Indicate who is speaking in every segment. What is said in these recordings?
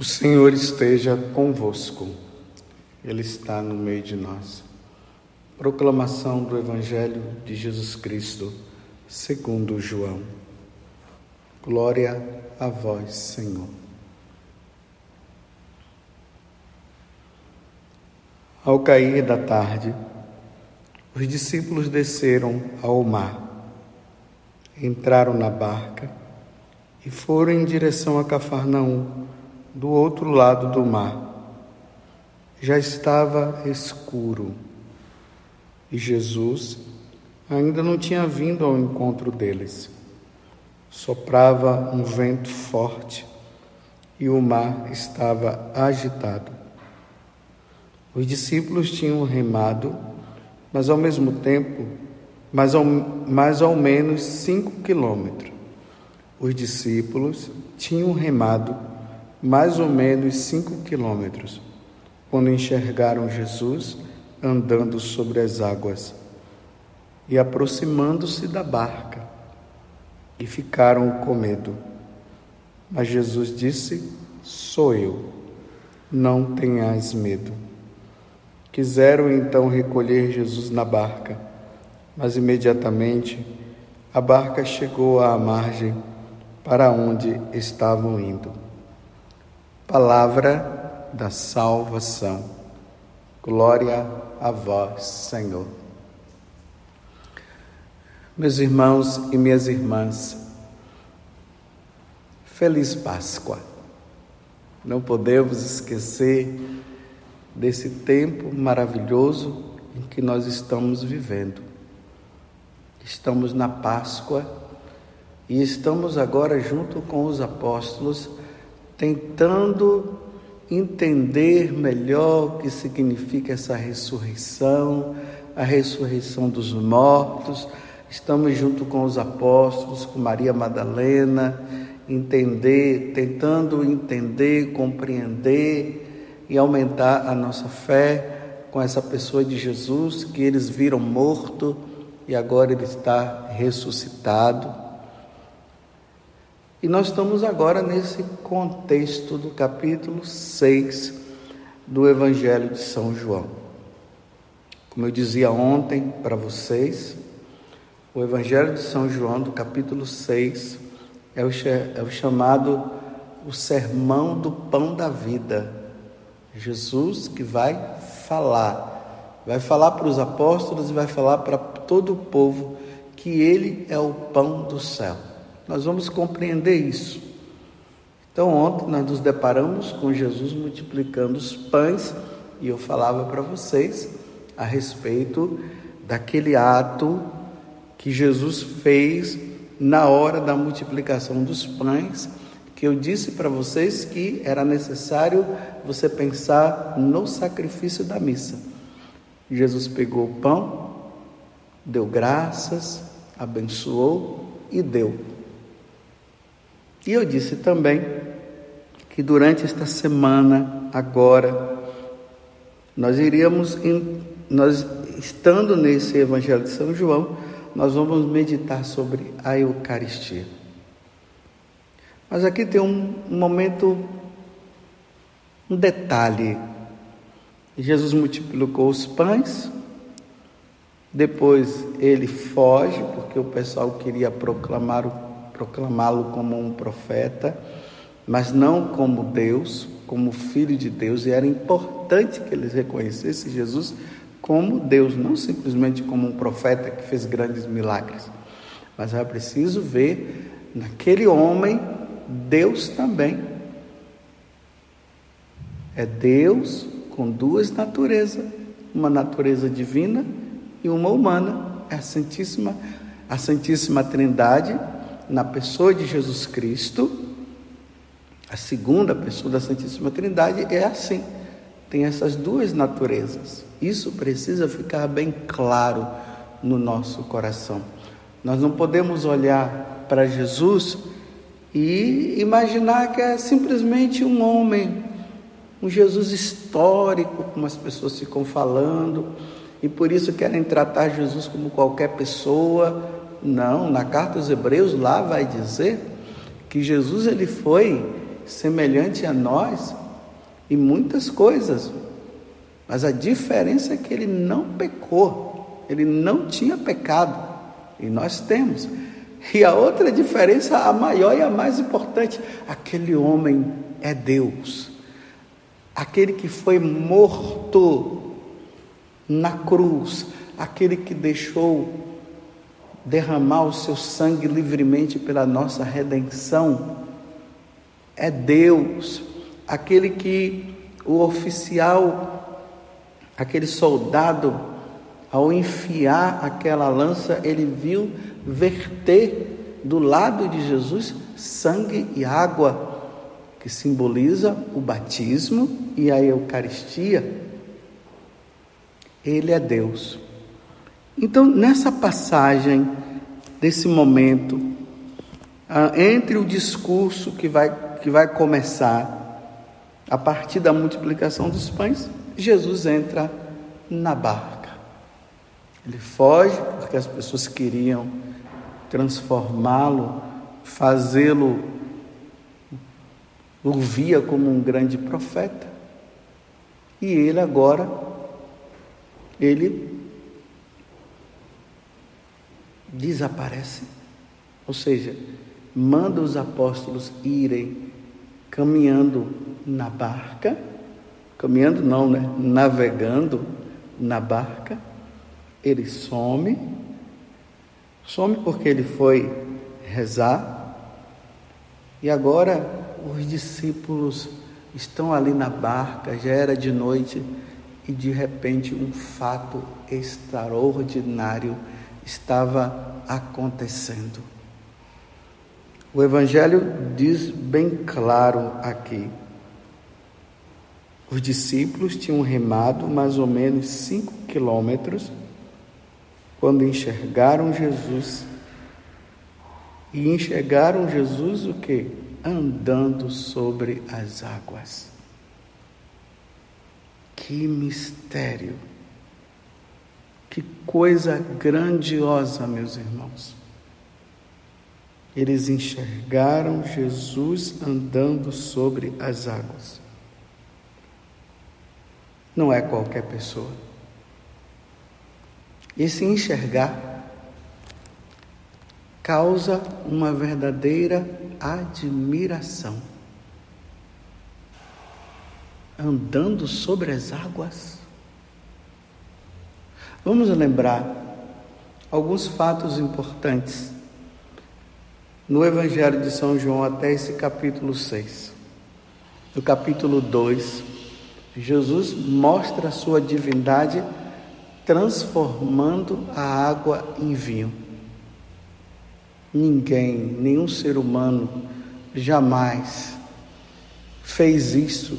Speaker 1: O Senhor esteja convosco, Ele está no meio de nós. Proclamação do Evangelho de Jesus Cristo, segundo João. Glória a vós, Senhor. Ao cair da tarde, os discípulos desceram ao mar, entraram na barca e foram em direção a Cafarnaum do outro lado do mar. Já estava escuro e Jesus ainda não tinha vindo ao encontro deles. Soprava um vento forte e o mar estava agitado. Os discípulos tinham remado, mas ao mesmo tempo, mais ao, mais ao menos cinco quilômetros. Os discípulos tinham remado mais ou menos cinco quilômetros, quando enxergaram Jesus andando sobre as águas e aproximando-se da barca, e ficaram com medo. Mas Jesus disse: Sou eu, não tenhas medo. Quiseram então recolher Jesus na barca, mas imediatamente a barca chegou à margem para onde estavam indo. Palavra da salvação. Glória a vós, Senhor. Meus irmãos e minhas irmãs, feliz Páscoa. Não podemos esquecer desse tempo maravilhoso em que nós estamos vivendo. Estamos na Páscoa e estamos agora junto com os apóstolos tentando entender melhor o que significa essa ressurreição, a ressurreição dos mortos. Estamos junto com os apóstolos, com Maria Madalena, entender, tentando entender, compreender e aumentar a nossa fé com essa pessoa de Jesus que eles viram morto e agora ele está ressuscitado. E nós estamos agora nesse contexto do capítulo 6 do Evangelho de São João. Como eu dizia ontem para vocês, o Evangelho de São João, do capítulo 6, é o, é o chamado o sermão do pão da vida. Jesus que vai falar, vai falar para os apóstolos e vai falar para todo o povo que ele é o pão do céu. Nós vamos compreender isso. Então, ontem nós nos deparamos com Jesus multiplicando os pães e eu falava para vocês a respeito daquele ato que Jesus fez na hora da multiplicação dos pães, que eu disse para vocês que era necessário você pensar no sacrifício da missa. Jesus pegou o pão, deu graças, abençoou e deu. E eu disse também que durante esta semana, agora, nós iríamos, nós estando nesse Evangelho de São João, nós vamos meditar sobre a Eucaristia. Mas aqui tem um, um momento, um detalhe. Jesus multiplicou os pães, depois ele foge, porque o pessoal queria proclamar o proclamá-lo como um profeta, mas não como Deus, como filho de Deus, e era importante que eles reconhecessem Jesus como Deus, não simplesmente como um profeta que fez grandes milagres, mas era preciso ver naquele homem Deus também. É Deus com duas naturezas, uma natureza divina e uma humana. É a Santíssima, a Santíssima Trindade na pessoa de Jesus Cristo, a segunda pessoa da Santíssima Trindade é assim, tem essas duas naturezas. Isso precisa ficar bem claro no nosso coração. Nós não podemos olhar para Jesus e imaginar que é simplesmente um homem, um Jesus histórico, como as pessoas ficam falando, e por isso querem tratar Jesus como qualquer pessoa, não, na carta aos Hebreus lá vai dizer que Jesus ele foi semelhante a nós em muitas coisas, mas a diferença é que ele não pecou, ele não tinha pecado, e nós temos. E a outra diferença, a maior e a mais importante, aquele homem é Deus, aquele que foi morto na cruz, aquele que deixou derramar o seu sangue livremente pela nossa redenção, é Deus, aquele que o oficial, aquele soldado, ao enfiar aquela lança, ele viu verter do lado de Jesus sangue e água, que simboliza o batismo e a Eucaristia. Ele é Deus. Então, nessa passagem, desse momento, ah, entre o discurso que vai, que vai começar a partir da multiplicação dos pães, Jesus entra na barca. Ele foge porque as pessoas queriam transformá-lo, fazê-lo, o via como um grande profeta. E ele agora, ele desaparece. Ou seja, manda os apóstolos irem caminhando na barca, caminhando não, né? Navegando na barca. Ele some, some porque ele foi rezar. E agora os discípulos estão ali na barca, já era de noite, e de repente um fato extraordinário estava acontecendo. O Evangelho diz bem claro aqui. Os discípulos tinham remado mais ou menos cinco quilômetros quando enxergaram Jesus. E enxergaram Jesus o que? Andando sobre as águas. Que mistério! Que coisa grandiosa, meus irmãos. Eles enxergaram Jesus andando sobre as águas. Não é qualquer pessoa. Esse enxergar causa uma verdadeira admiração. Andando sobre as águas. Vamos lembrar alguns fatos importantes no Evangelho de São João até esse capítulo 6. No capítulo 2, Jesus mostra a sua divindade transformando a água em vinho. Ninguém, nenhum ser humano jamais fez isso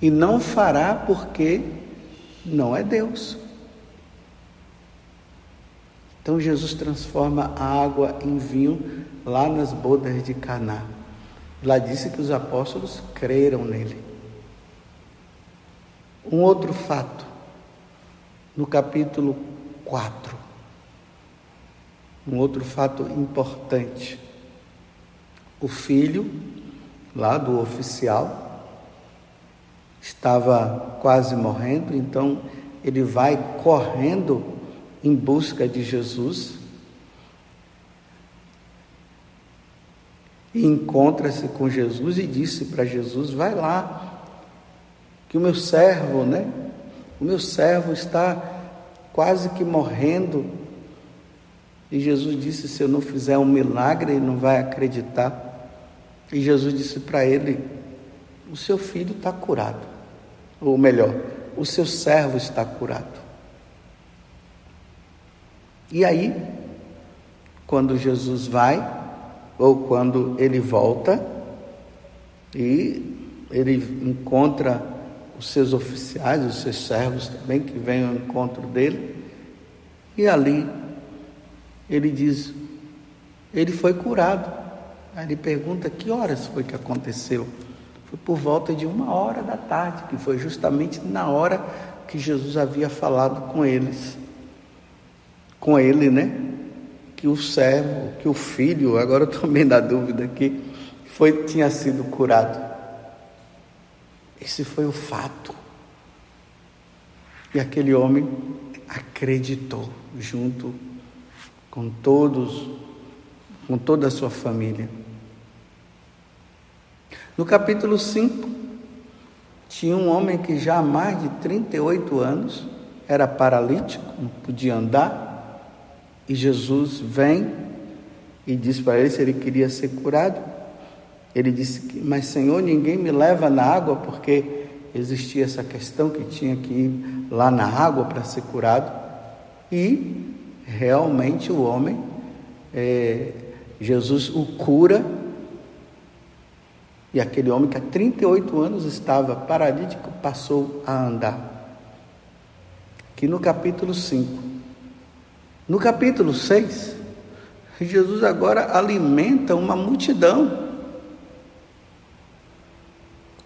Speaker 1: e não fará porque não é Deus. Então Jesus transforma a água em vinho lá nas bodas de Caná. Lá disse que os apóstolos creram nele. Um outro fato, no capítulo 4. Um outro fato importante. O filho, lá do oficial, estava quase morrendo, então ele vai correndo em busca de Jesus e encontra-se com Jesus e disse para Jesus: Vai lá, que o meu servo, né? O meu servo está quase que morrendo. E Jesus disse: Se eu não fizer um milagre, ele não vai acreditar. E Jesus disse para ele: O seu filho está curado. Ou melhor, o seu servo está curado. E aí, quando Jesus vai, ou quando ele volta, e ele encontra os seus oficiais, os seus servos também, que vêm ao encontro dele, e ali ele diz: ele foi curado. Aí ele pergunta: que horas foi que aconteceu? Foi por volta de uma hora da tarde, que foi justamente na hora que Jesus havia falado com eles com ele, né? Que o servo, que o filho, agora eu meio na dúvida aqui, foi, tinha sido curado. Esse foi o fato. E aquele homem acreditou junto com todos, com toda a sua família. No capítulo 5, tinha um homem que já há mais de 38 anos era paralítico, não podia andar, e Jesus vem e diz para ele se ele queria ser curado. Ele disse: Mas Senhor, ninguém me leva na água, porque existia essa questão que tinha que ir lá na água para ser curado. E realmente o homem, é, Jesus o cura. E aquele homem que há 38 anos estava paralítico passou a andar. Aqui no capítulo 5. No capítulo 6, Jesus agora alimenta uma multidão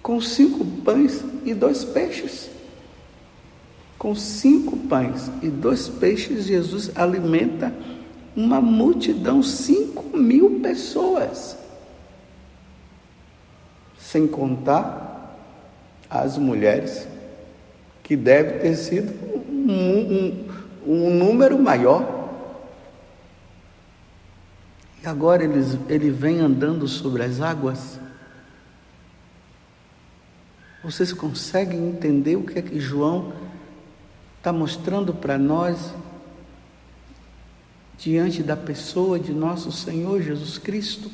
Speaker 1: com cinco pães e dois peixes. Com cinco pães e dois peixes, Jesus alimenta uma multidão, cinco mil pessoas. Sem contar as mulheres, que deve ter sido um, um, um número maior. E agora ele, ele vem andando sobre as águas. Vocês conseguem entender o que é que João está mostrando para nós diante da pessoa de nosso Senhor Jesus Cristo?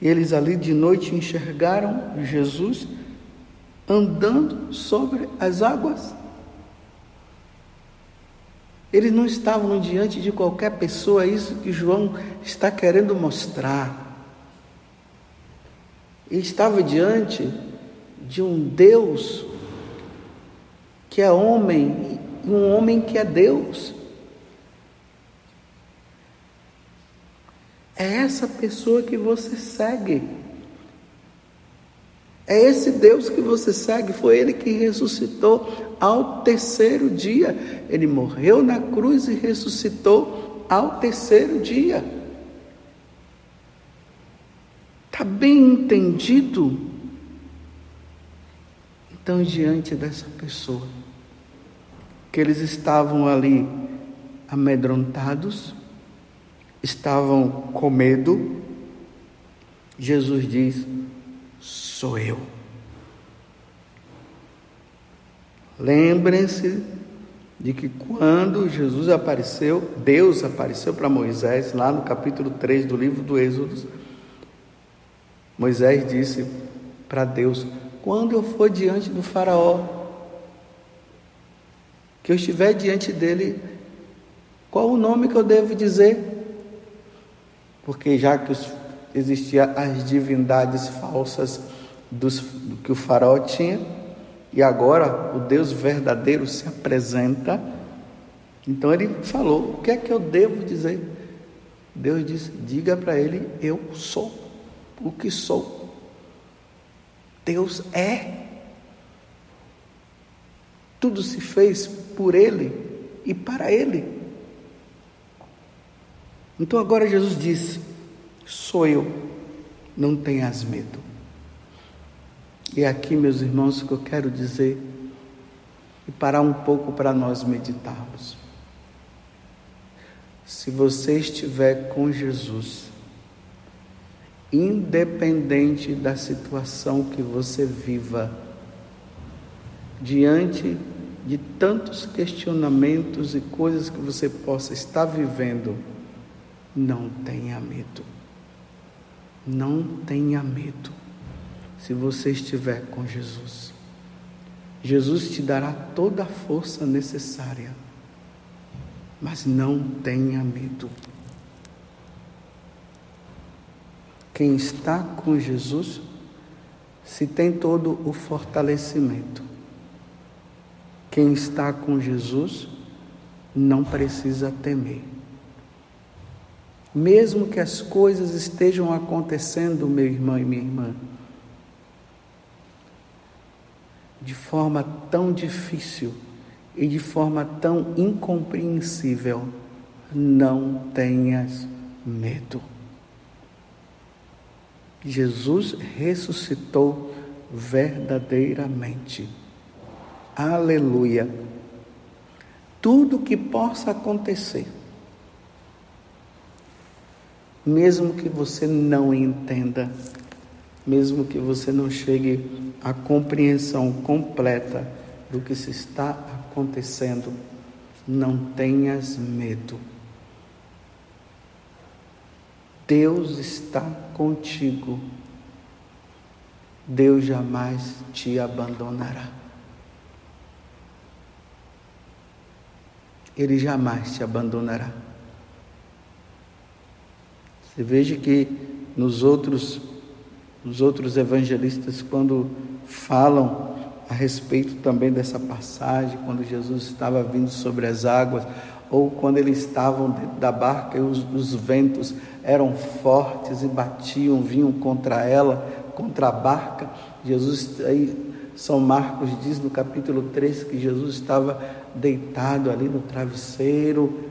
Speaker 1: Eles ali de noite enxergaram Jesus andando sobre as águas. Eles não estavam diante de qualquer pessoa, é isso que João está querendo mostrar. Ele estava diante de um Deus que é homem e um homem que é Deus. É essa pessoa que você segue. É esse Deus que você segue. Foi Ele que ressuscitou ao terceiro dia. Ele morreu na cruz e ressuscitou ao terceiro dia. Está bem entendido? Então, diante dessa pessoa, que eles estavam ali amedrontados, estavam com medo, Jesus diz: Sou eu. Lembrem-se de que quando Jesus apareceu, Deus apareceu para Moisés, lá no capítulo 3 do livro do Êxodo, Moisés disse para Deus: quando eu for diante do Faraó, que eu estiver diante dele, qual o nome que eu devo dizer? Porque já que existiam as divindades falsas dos, do que o Faraó tinha, e agora o Deus verdadeiro se apresenta, então ele falou: o que é que eu devo dizer? Deus disse: diga para ele: eu sou o que sou. Deus é. Tudo se fez por Ele e para Ele. Então agora Jesus disse: Sou eu, não tenhas medo. E aqui, meus irmãos, o que eu quero dizer e parar um pouco para nós meditarmos. Se você estiver com Jesus, independente da situação que você viva, diante de tantos questionamentos e coisas que você possa estar vivendo, não tenha medo. Não tenha medo. Se você estiver com Jesus, Jesus te dará toda a força necessária. Mas não tenha medo. Quem está com Jesus se tem todo o fortalecimento. Quem está com Jesus não precisa temer. Mesmo que as coisas estejam acontecendo, meu irmão e minha irmã, de forma tão difícil e de forma tão incompreensível, não tenhas medo. Jesus ressuscitou verdadeiramente. Aleluia. Tudo que possa acontecer, mesmo que você não entenda, mesmo que você não chegue à compreensão completa do que se está acontecendo, não tenhas medo. Deus está contigo. Deus jamais te abandonará. Ele jamais te abandonará. Você veja que nos outros, nos outros evangelistas, quando falam a respeito também dessa passagem, quando Jesus estava vindo sobre as águas, ou quando eles estavam dentro da barca e os, os ventos eram fortes e batiam, vinham contra ela, contra a barca. Jesus, aí, São Marcos diz no capítulo 3 que Jesus estava deitado ali no travesseiro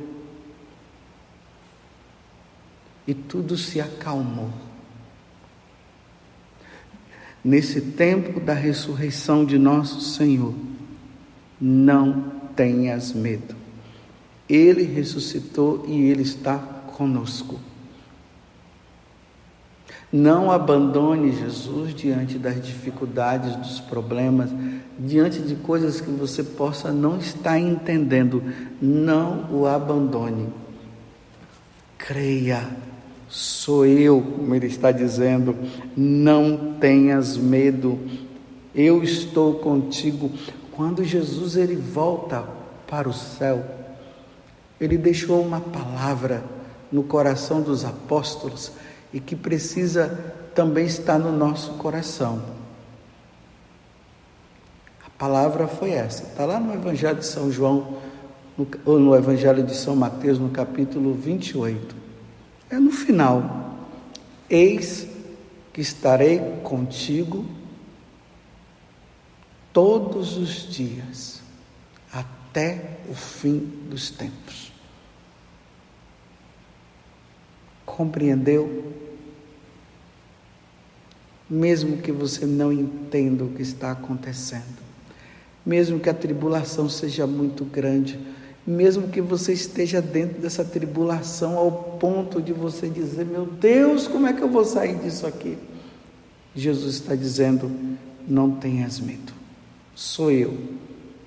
Speaker 1: e tudo se acalmou. Nesse tempo da ressurreição de nosso Senhor, não tenhas medo. Ele ressuscitou e Ele está conosco. Não abandone Jesus diante das dificuldades, dos problemas, diante de coisas que você possa não estar entendendo. Não o abandone. Creia, sou eu, como ele está dizendo. Não tenhas medo. Eu estou contigo. Quando Jesus ele volta para o céu, ele deixou uma palavra no coração dos apóstolos e que precisa também estar no nosso coração. A palavra foi essa, está lá no Evangelho de São João, no, ou no Evangelho de São Mateus, no capítulo 28. É no final. Eis que estarei contigo todos os dias, até o fim dos tempos. Compreendeu? Mesmo que você não entenda o que está acontecendo, mesmo que a tribulação seja muito grande, mesmo que você esteja dentro dessa tribulação ao ponto de você dizer: Meu Deus, como é que eu vou sair disso aqui? Jesus está dizendo: Não tenhas medo, sou eu.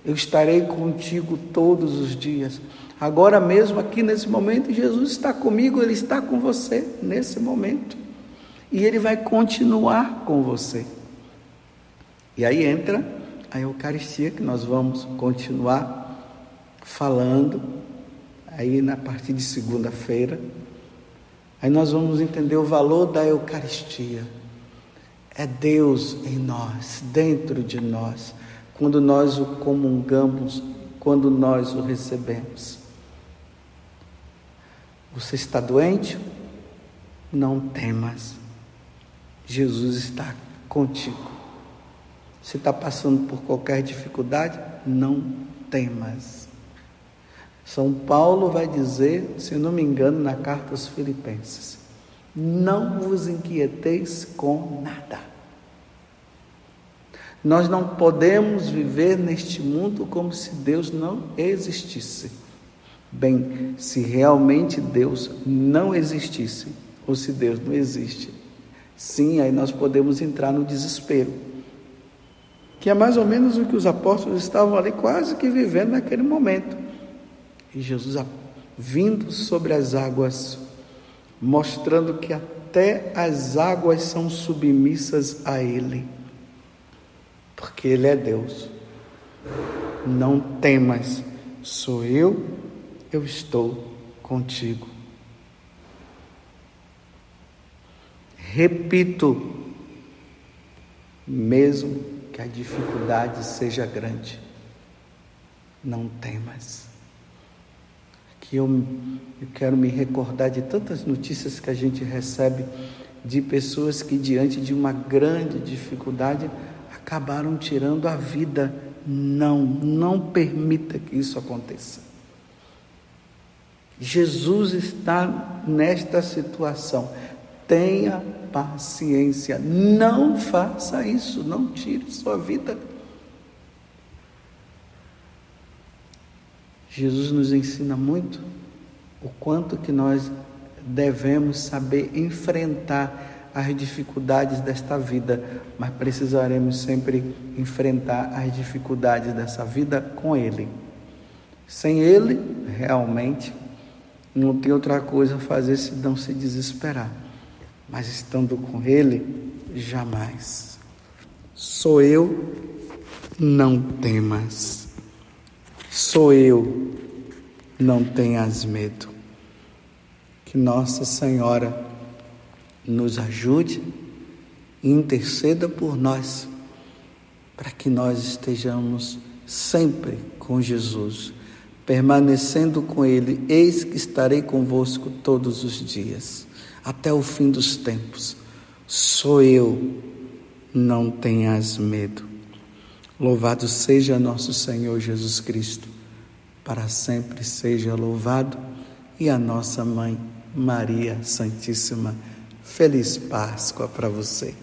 Speaker 1: Eu estarei contigo todos os dias. Agora mesmo, aqui nesse momento, Jesus está comigo, Ele está com você nesse momento. E Ele vai continuar com você. E aí entra a Eucaristia, que nós vamos continuar falando, aí na partir de segunda-feira. Aí nós vamos entender o valor da Eucaristia. É Deus em nós, dentro de nós, quando nós o comungamos, quando nós o recebemos. Você está doente? Não temas. Jesus está contigo. Você está passando por qualquer dificuldade? Não temas. São Paulo vai dizer, se não me engano, na carta aos Filipenses: Não vos inquieteis com nada. Nós não podemos viver neste mundo como se Deus não existisse. Bem, se realmente Deus não existisse, ou se Deus não existe, sim, aí nós podemos entrar no desespero. Que é mais ou menos o que os apóstolos estavam ali quase que vivendo naquele momento. E Jesus vindo sobre as águas, mostrando que até as águas são submissas a Ele, porque Ele é Deus. Não temas, sou eu eu estou contigo. Repito, mesmo que a dificuldade seja grande, não temas. Que eu, eu quero me recordar de tantas notícias que a gente recebe de pessoas que, diante de uma grande dificuldade, acabaram tirando a vida. Não, não permita que isso aconteça. Jesus está nesta situação. Tenha paciência. Não faça isso, não tire sua vida. Jesus nos ensina muito o quanto que nós devemos saber enfrentar as dificuldades desta vida, mas precisaremos sempre enfrentar as dificuldades dessa vida com Ele. Sem Ele, realmente, não tem outra coisa a fazer senão se desesperar. Mas estando com Ele, jamais. Sou eu, não temas. Sou eu, não tenhas medo. Que Nossa Senhora nos ajude e interceda por nós, para que nós estejamos sempre com Jesus, permanecendo com Ele. Eis que estarei convosco todos os dias, até o fim dos tempos. Sou eu, não tenhas medo. Louvado seja nosso Senhor Jesus Cristo, para sempre seja louvado, e a nossa mãe Maria Santíssima. Feliz Páscoa para você.